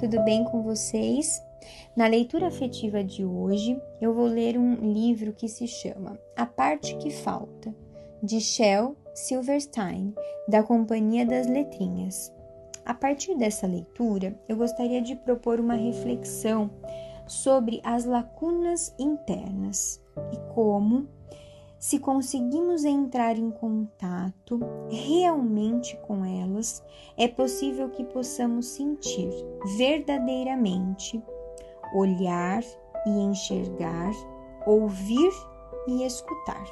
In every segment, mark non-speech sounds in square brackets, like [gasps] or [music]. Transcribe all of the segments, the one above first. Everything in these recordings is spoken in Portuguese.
tudo bem com vocês? Na leitura afetiva de hoje, eu vou ler um livro que se chama A Parte que Falta, de Shel Silverstein, da Companhia das Letrinhas. A partir dessa leitura, eu gostaria de propor uma reflexão sobre as lacunas internas e como se conseguimos entrar em contato realmente com elas, é possível que possamos sentir verdadeiramente, olhar e enxergar, ouvir e escutar.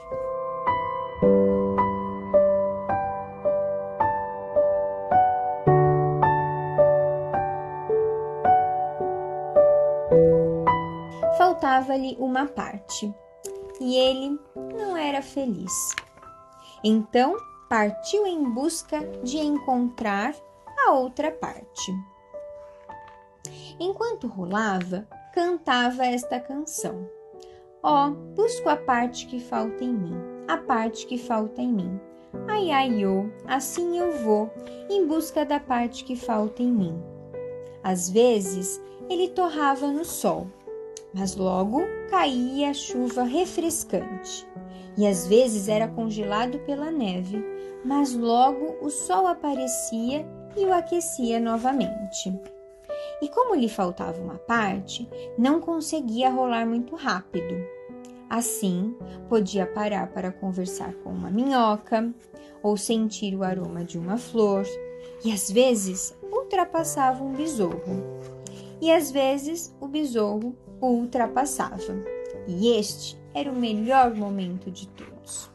Faltava-lhe uma parte e ele não era feliz. Então partiu em busca de encontrar a outra parte. Enquanto rolava, cantava esta canção: Ó, oh, busco a parte que falta em mim, a parte que falta em mim. Ai, ai, oh, assim eu vou, em busca da parte que falta em mim. Às vezes ele torrava no sol, mas logo caía chuva refrescante. E às vezes era congelado pela neve, mas logo o sol aparecia e o aquecia novamente. E como lhe faltava uma parte, não conseguia rolar muito rápido. Assim, podia parar para conversar com uma minhoca ou sentir o aroma de uma flor, e às vezes ultrapassava um besouro. E às vezes o besouro o ultrapassava, e este era o melhor momento de todos.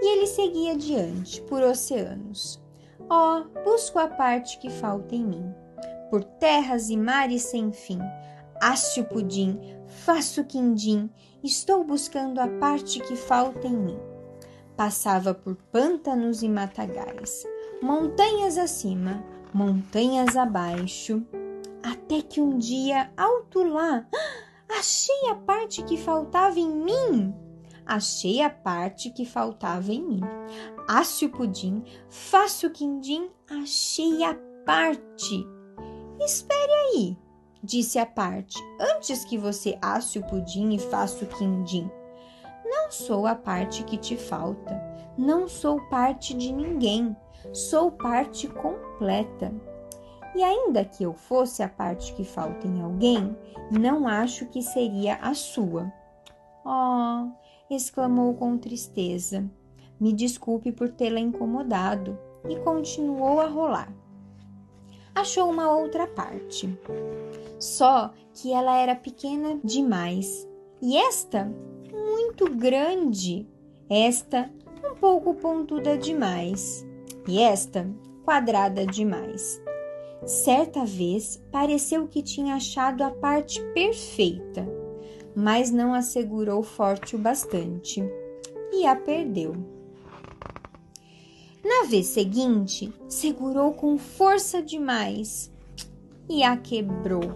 E ele seguia adiante por oceanos. Oh, busco a parte que falta em mim, por terras e mares sem fim. Asse o pudim, faço quindim, estou buscando a parte que falta em mim. Passava por pântanos e matagais, montanhas acima, montanhas abaixo, até que um dia, alto lá, [gasps] achei a parte que faltava em mim. Achei a parte que faltava em mim. Asse o pudim, faço o quindim, achei a parte. Espere aí, disse a parte, antes que você asse o pudim e faça o quindim. Não sou a parte que te falta, não sou parte de ninguém, sou parte completa. E ainda que eu fosse a parte que falta em alguém, não acho que seria a sua. Oh, exclamou com tristeza. Me desculpe por tê-la incomodado. E continuou a rolar. Achou uma outra parte. Só que ela era pequena demais. E esta, muito grande. Esta, um pouco pontuda demais. E esta, quadrada demais. Certa vez pareceu que tinha achado a parte perfeita, mas não a segurou forte o bastante e a perdeu. Na vez seguinte, segurou com força demais e a quebrou.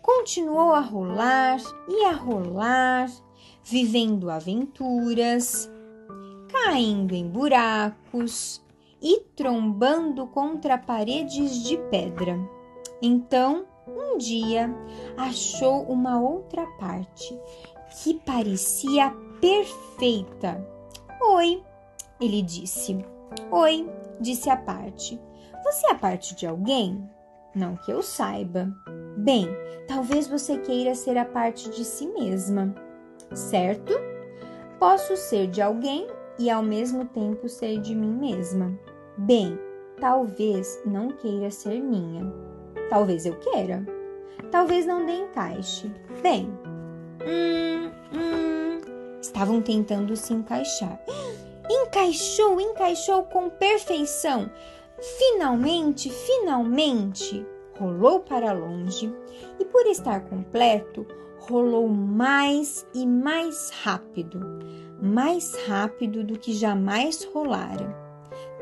Continuou a rolar e a rolar, vivendo aventuras, caindo em buracos, e trombando contra paredes de pedra. Então, um dia, achou uma outra parte que parecia perfeita. Oi, ele disse. Oi, disse a parte. Você é parte de alguém? Não que eu saiba. Bem, talvez você queira ser a parte de si mesma, certo? Posso ser de alguém e ao mesmo tempo ser de mim mesma. Bem, talvez não queira ser minha. Talvez eu queira. Talvez não dê encaixe. Bem, hum, hum, estavam tentando se encaixar. [gasps] Encaixou, encaixou com perfeição. Finalmente, finalmente, rolou para longe e, por estar completo, rolou mais e mais rápido mais rápido do que jamais rolara.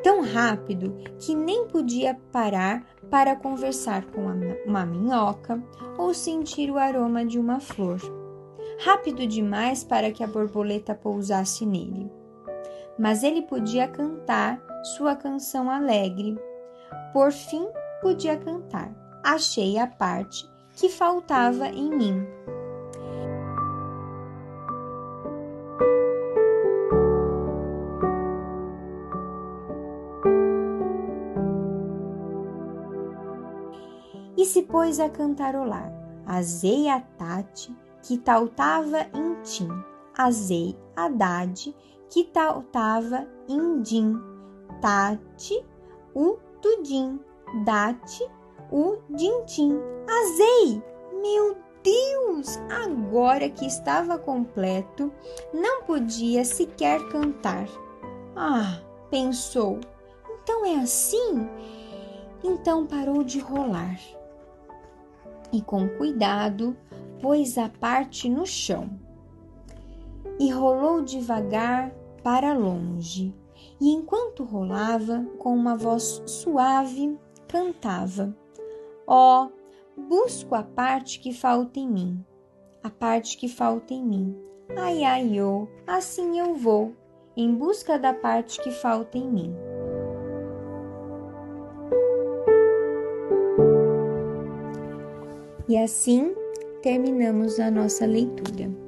Tão rápido que nem podia parar para conversar com uma minhoca ou sentir o aroma de uma flor. Rápido demais para que a borboleta pousasse nele. Mas ele podia cantar sua canção alegre, Por fim, podia cantar. Achei a parte que faltava em mim. Se pôs a cantarolar. Azei a Tati, que tautava em tim. Azei a Dade, que tautava em din. Tati, o tudim. Date, o dintim. Azei! Meu Deus! Agora que estava completo, não podia sequer cantar. Ah, pensou. Então é assim? Então parou de rolar e, com cuidado, pôs a parte no chão e rolou devagar para longe. E enquanto rolava, com uma voz suave, cantava: Ó, oh, busco a parte que falta em mim, a parte que falta em mim. Ai, ai, oh, assim eu vou, em busca da parte que falta em mim. E assim terminamos a nossa leitura.